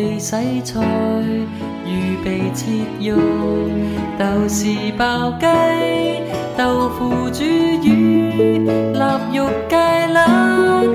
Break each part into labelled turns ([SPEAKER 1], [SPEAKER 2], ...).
[SPEAKER 1] 被。洗菜，预备切肉，豆豉爆鸡，豆腐煮鱼，腊肉芥兰，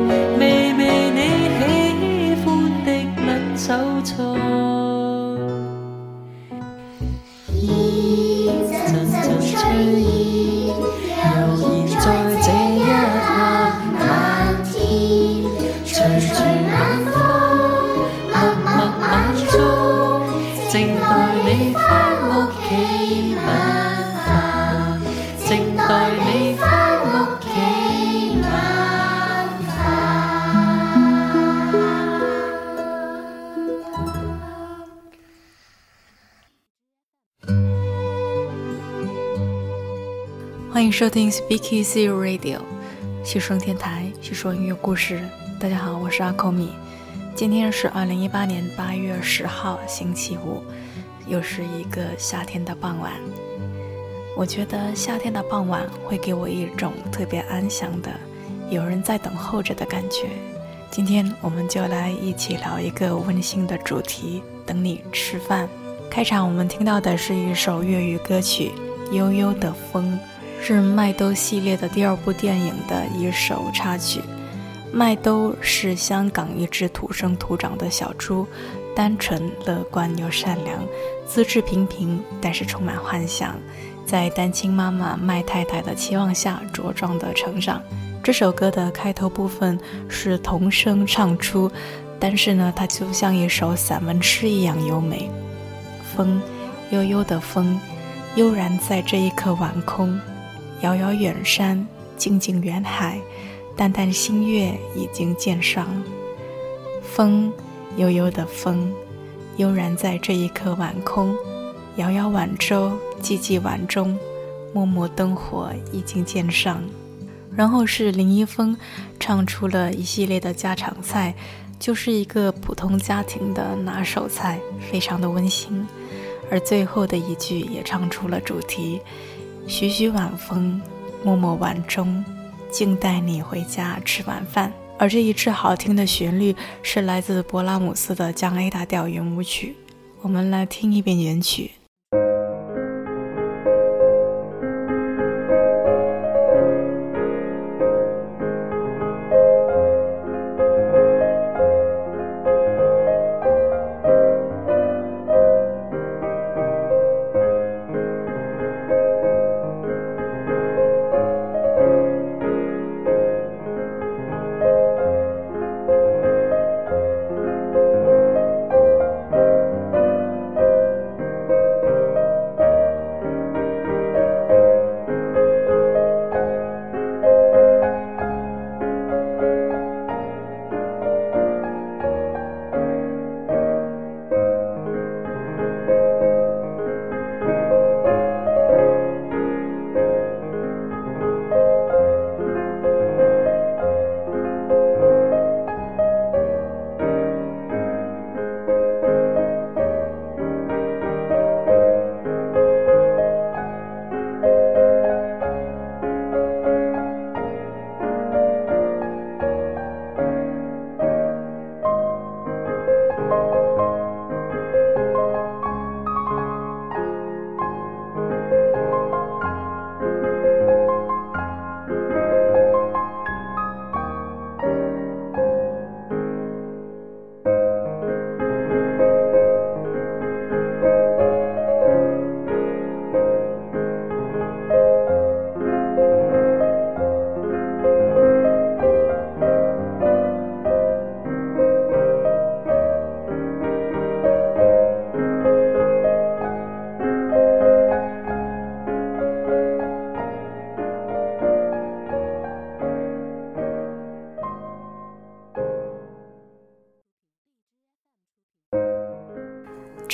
[SPEAKER 1] 欢
[SPEAKER 2] 迎收听 Speak Easy Radio，细声电台，细说音乐故事。大家好，我是阿口米。今天是二零一八年八月十号，星期五，又是一个夏天的傍晚。我觉得夏天的傍晚会给我一种特别安详的，有人在等候着的感觉。今天我们就来一起聊一个温馨的主题：等你吃饭。开场我们听到的是一首粤语歌曲《悠悠的风》。是麦兜系列的第二部电影的一首插曲。麦兜是香港一只土生土长的小猪，单纯、乐观又善良，资质平平，但是充满幻想，在单亲妈妈麦太太的期望下茁壮的成长。这首歌的开头部分是童声唱出，但是呢，它就像一首散文诗一样优美。风，悠悠的风，悠然在这一刻晚空。遥遥远山，静静远海，淡淡星月已经渐上。风，悠悠的风，悠然在这一刻晚空。遥遥晚舟，寂寂晚钟，默默灯火已经渐上。然后是林一峰唱出了一系列的家常菜，就是一个普通家庭的拿手菜，非常的温馨。而最后的一句也唱出了主题。徐徐晚风，默默晚钟，静待你回家吃晚饭。而这一支好听的旋律是来自勃拉姆斯的降 A 大调圆舞曲，我们来听一遍原曲。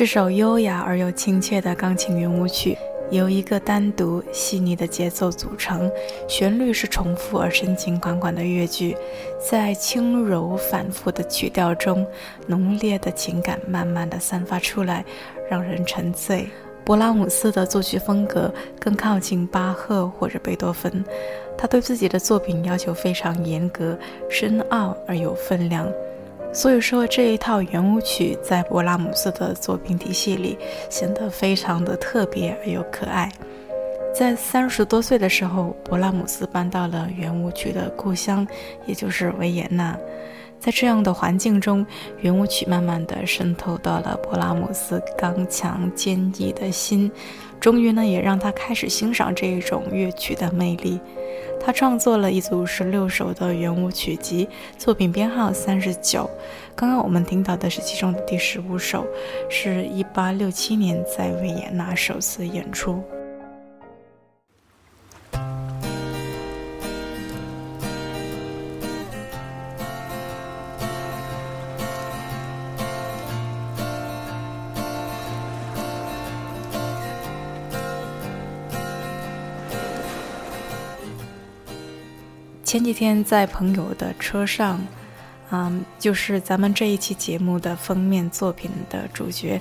[SPEAKER 2] 这首优雅而又亲切的钢琴圆舞曲，由一个单独细腻的节奏组成，旋律是重复而深情款款的乐句，在轻柔反复的曲调中，浓烈的情感慢慢的散发出来，让人沉醉。勃拉姆斯的作曲风格更靠近巴赫或者贝多芬，他对自己的作品要求非常严格、深奥而有分量。所以说，这一套圆舞曲在勃拉姆斯的作品体系里显得非常的特别而又可爱。在三十多岁的时候，勃拉姆斯搬到了圆舞曲的故乡，也就是维也纳。在这样的环境中，圆舞曲慢慢地渗透到了勃拉姆斯刚强坚毅的心，终于呢，也让他开始欣赏这一种乐曲的魅力。他创作了一组十六首的圆舞曲集，作品编号三十九。刚刚我们听到的是其中的第十五首，是一八六七年在维也纳首次演出。前几天在朋友的车上，嗯，就是咱们这一期节目的封面作品的主角，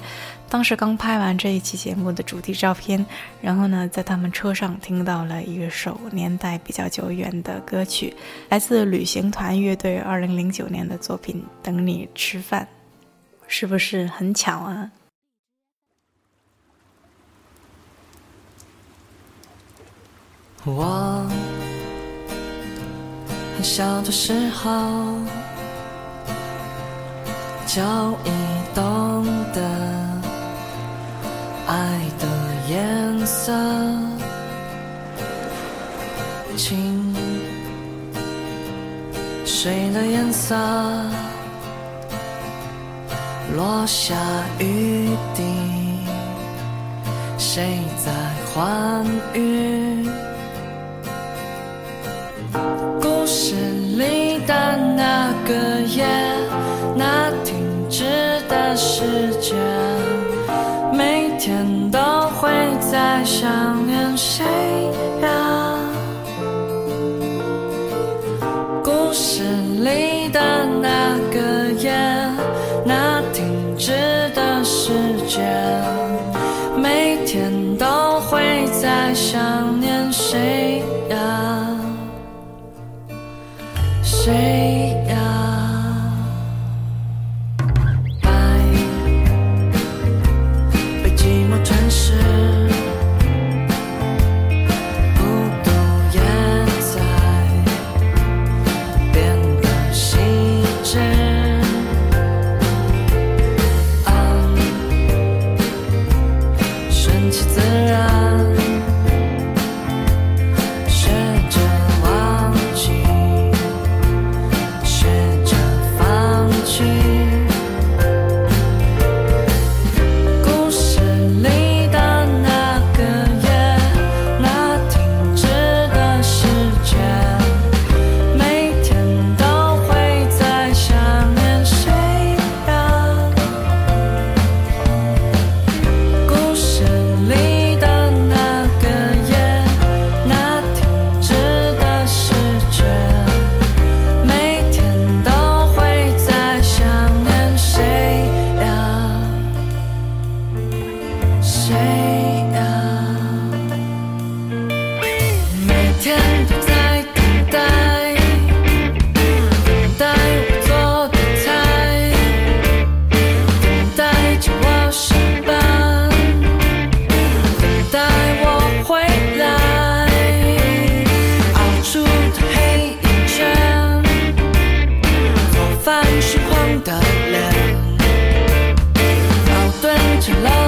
[SPEAKER 2] 当时刚拍完这一期节目的主题照片，然后呢，在他们车上听到了一首年代比较久远的歌曲，来自旅行团乐队二零零九年的作品《等你吃饭》，是不是很巧啊？
[SPEAKER 3] 我。小的时候就已懂得爱的颜色，清水的颜色，落下雨滴，谁在欢愉？个夜，那停止的时间，每天都会在想念谁呀？故事里的那个夜，那停止的时间，每天都会在想念谁。
[SPEAKER 1] you love.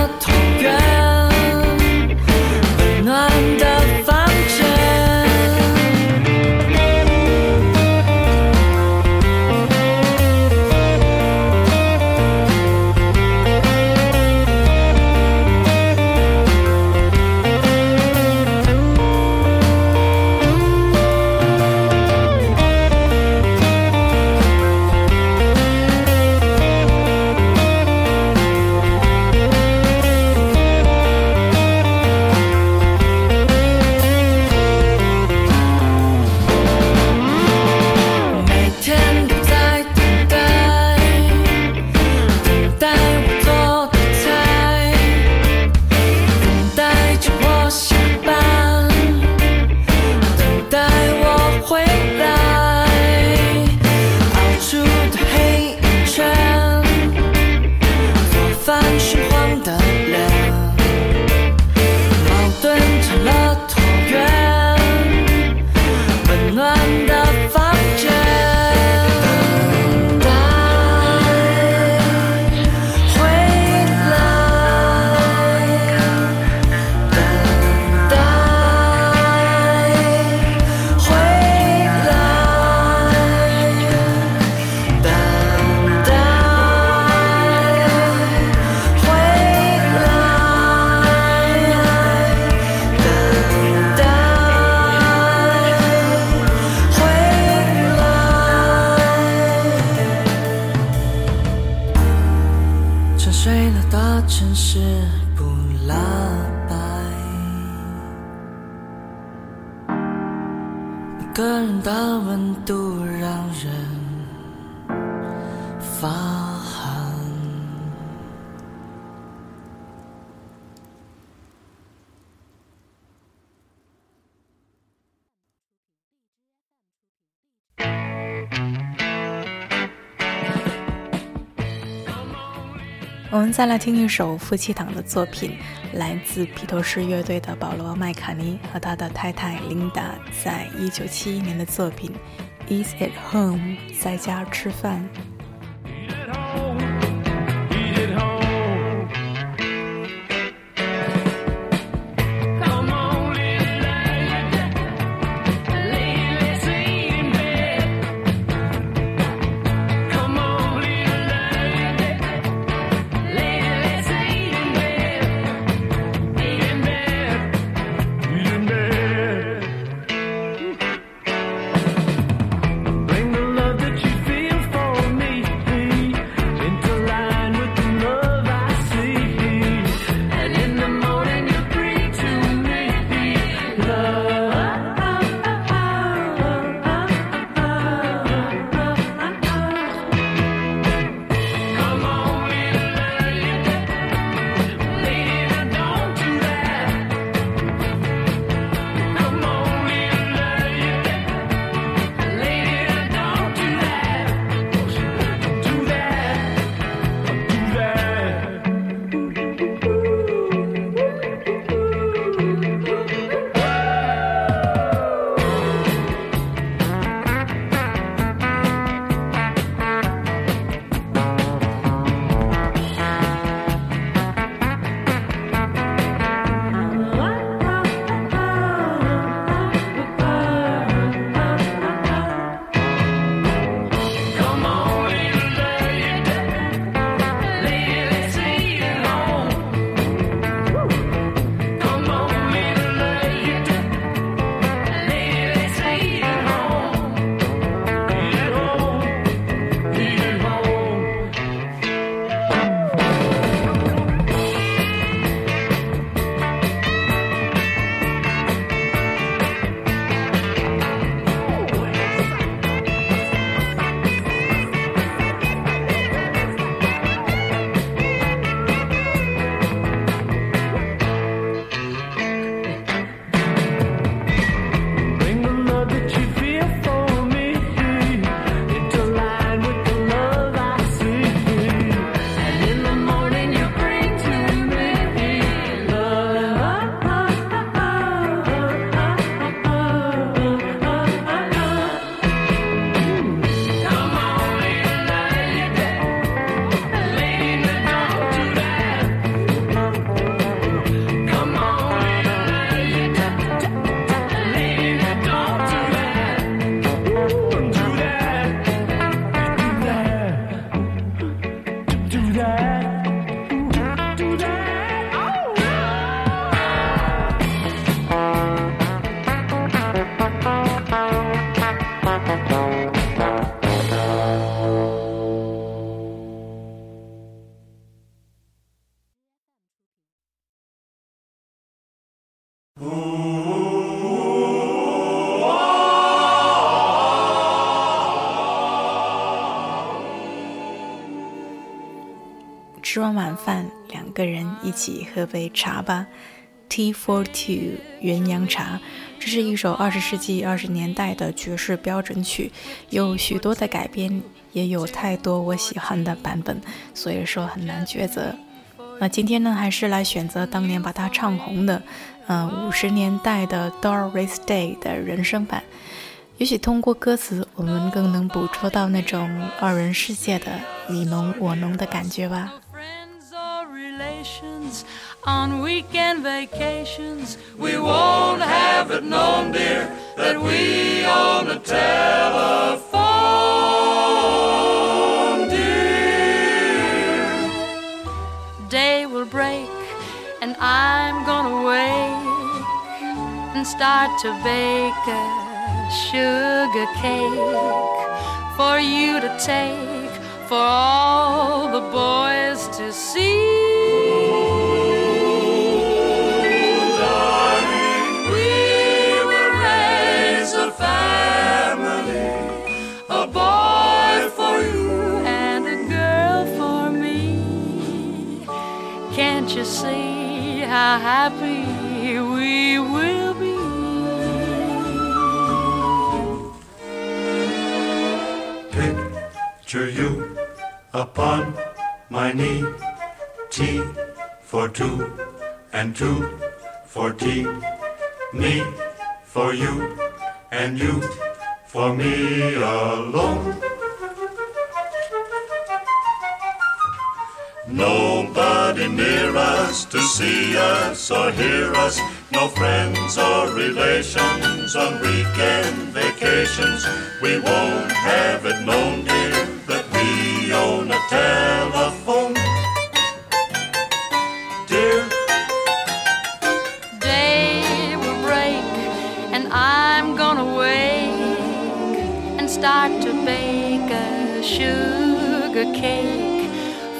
[SPEAKER 2] 我们再来听一首夫妻档的作品，来自披头士乐队的保罗·麦卡尼和他的太太琳达在一九七一年的作品《Is at Home》在家吃饭。晚饭，两个人一起喝杯茶吧。Tea for Two 鸳鸯茶，这是一首二十世纪二十年代的爵士标准曲，有许多的改编，也有太多我喜欢的版本，所以说很难抉择。那今天呢，还是来选择当年把它唱红的，嗯，五十年代的 Doris Day 的人声版。也许通过歌词，我们更能捕捉到那种二人世界的你侬我侬的感觉吧。
[SPEAKER 3] On weekend vacations. We won't have it known, dear, that we own a telephone, dear. Day will break, and I'm gonna wake and start to bake a sugar cake for you to take, for all the boys you see how happy we will be?
[SPEAKER 4] Picture you upon my knee. tea for two and two for tea. Me for you and you for me alone. Nobody near us to see us or hear us. No friends or relations on weekend vacations. We won't have it known, dear, that we own a telephone. Dear,
[SPEAKER 3] Day will break, and I'm gonna wake and start to bake a sugar cake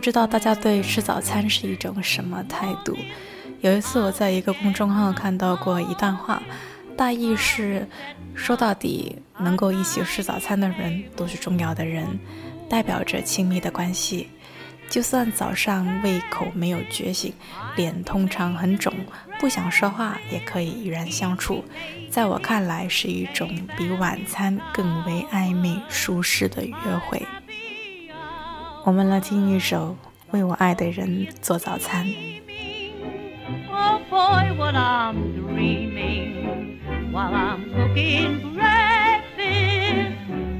[SPEAKER 2] 不知道大家对吃早餐是一种什么态度？有一次我在一个公众号看到过一段话，大意是：说到底，能够一起吃早餐的人都是重要的人，代表着亲密的关系。就算早上胃口没有觉醒，脸通常很肿，不想说话，也可以与人相处。在我看来，是一种比晚餐更为暧昧舒适的约会。我们来听一首《为我爱的人做早餐》。
[SPEAKER 5] Oh boy, what I'm dreaming while I'm cooking breakfast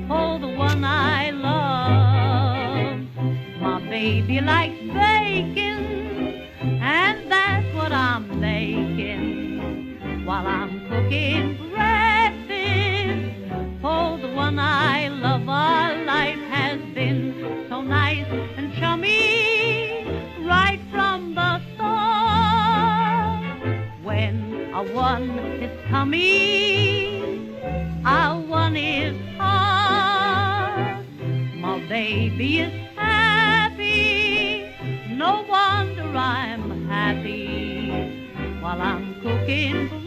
[SPEAKER 5] for the one I love. My baby likes bacon, and that's what I'm making while I'm cooking one is coming, a one is hard. My baby is happy, no wonder I'm happy. While I'm cooking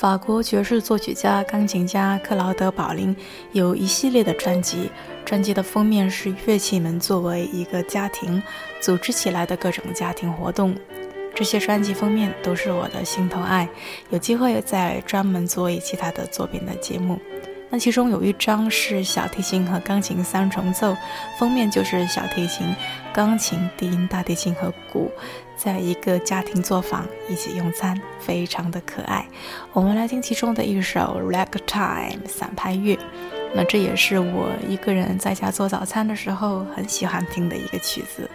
[SPEAKER 2] 法国爵士作曲家、钢琴家克劳德·保林有一系列的专辑，专辑的封面是乐器们作为一个家庭组织起来的各种家庭活动。这些专辑封面都是我的心头爱，有机会再专门做一期他的作品的节目。那其中有一张是小提琴和钢琴三重奏，封面就是小提琴，钢琴、低音、大提琴和鼓，在一个家庭作坊一起用餐，非常的可爱。我们来听其中的一首《Ragtime》散拍乐，那这也是我一个人在家做早餐的时候很喜欢听的一个曲子。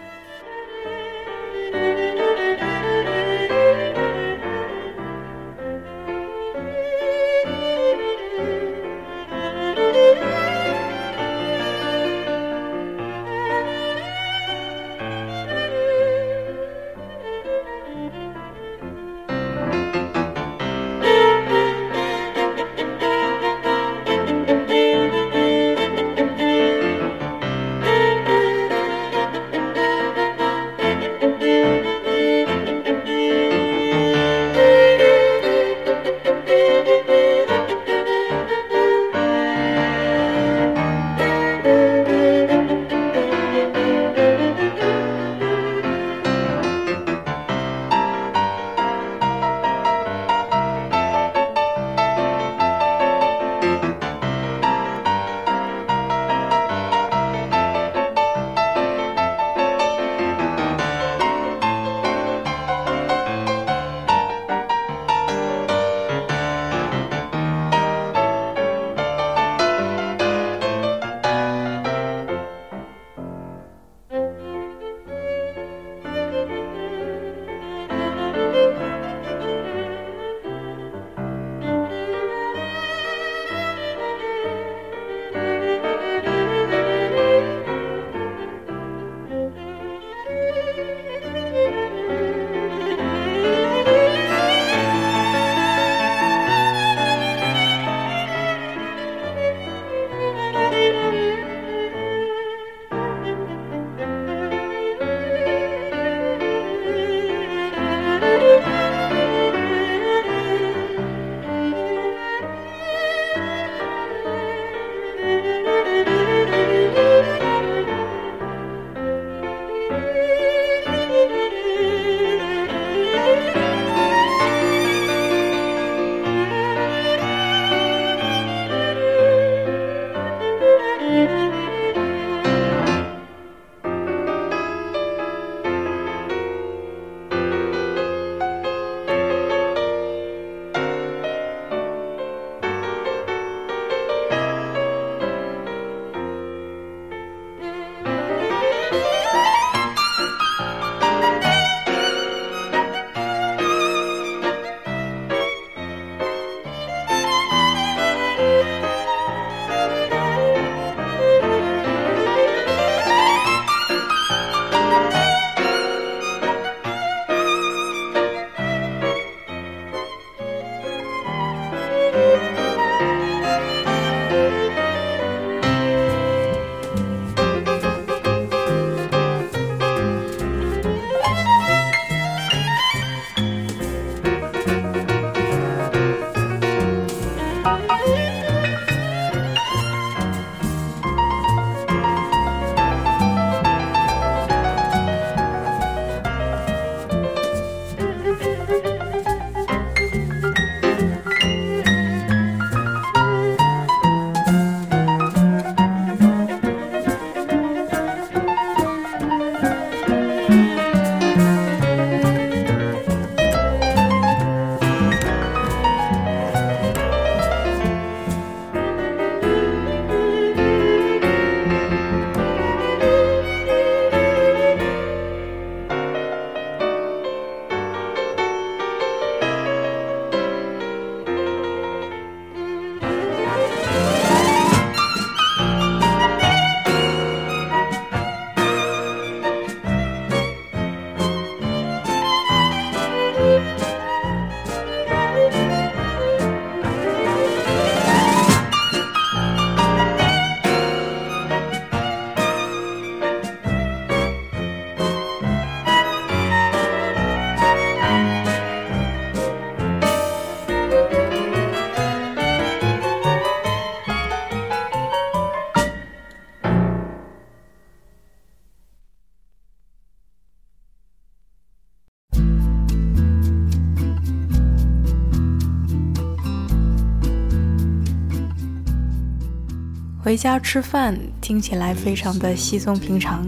[SPEAKER 2] 回家吃饭听起来非常的稀松平常，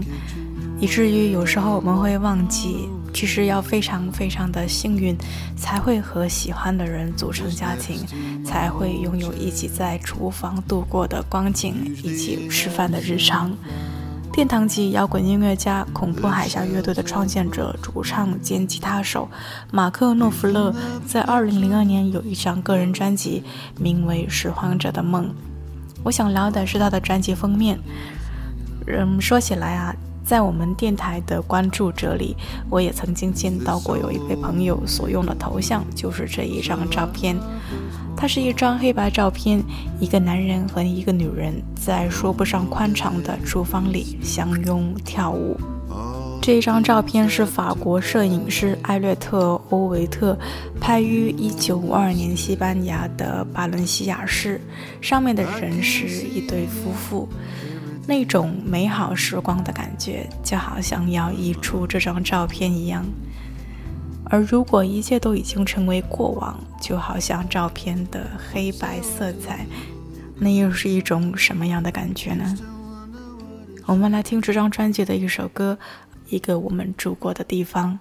[SPEAKER 2] 以至于有时候我们会忘记，其实要非常非常的幸运，才会和喜欢的人组成家庭，才会拥有一起在厨房度过的光景，一起吃饭的日常。殿堂级摇滚音乐家、恐怖海峡乐队的创建者、主唱兼吉他手马克·诺夫勒，在2002年有一张个人专辑，名为《拾荒者的梦》。我想聊的是他的专辑封面。嗯，说起来啊，在我们电台的关注者里，我也曾经见到过有一位朋友所用的头像就是这一张照片。它是一张黑白照片，一个男人和一个女人在说不上宽敞的厨房里相拥跳舞。这一张照片是法国摄影师艾略特·欧维特拍于1952年西班牙的巴伦西亚市，上面的人是一对夫妇，那种美好时光的感觉就好像要溢出这张照片一样。而如果一切都已经成为过往，就好像照片的黑白色彩，那又是一种什么样的感觉呢？我们来听这张专辑的一首歌，《一个我们住过的地方》。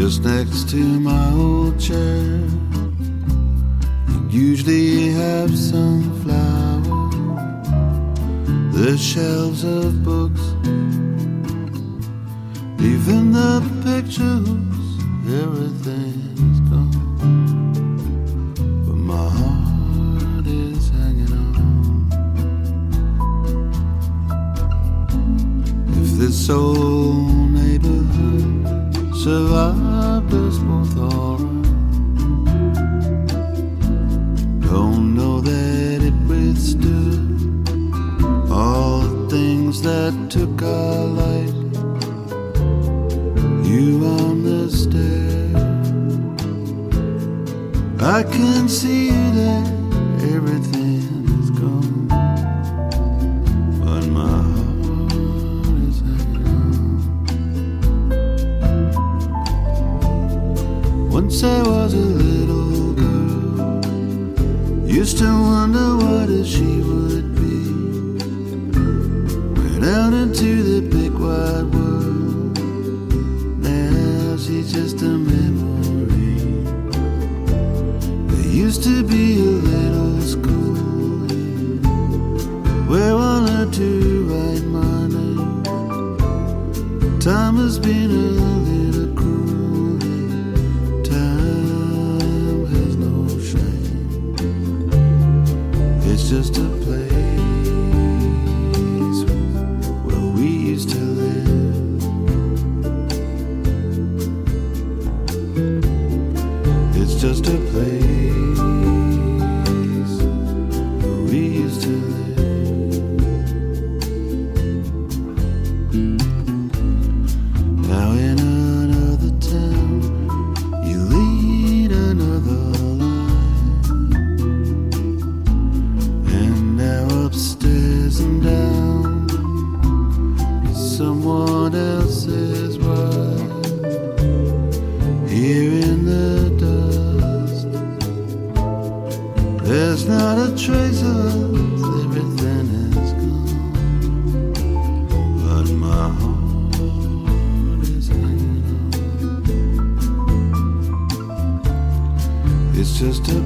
[SPEAKER 6] just next to my old chair. You usually have some flowers, the shelves of books, even the pictures, everything's gone. But my heart is hanging on. If this old neighborhood survived that took our light. You on the stair, I can see that everything to the someone else's wife. Here in the dust, there's not a trace of us, everything is gone. But my heart is hanging on. It's just a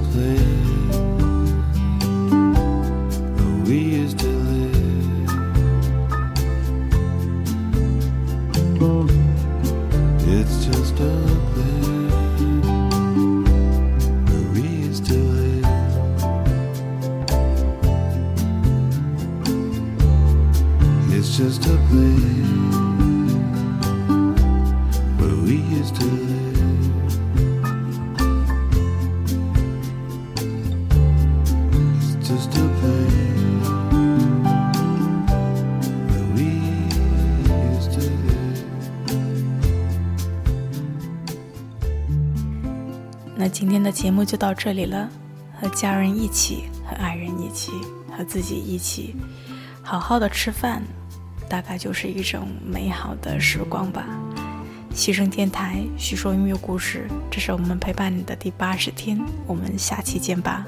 [SPEAKER 2] 那今天的节目就到这里了，和家人一起，和爱人一起，和自己一起，好好的吃饭，大概就是一种美好的时光吧。西声电台，叙说音乐故事，这是我们陪伴你的第八十天，我们下期见吧。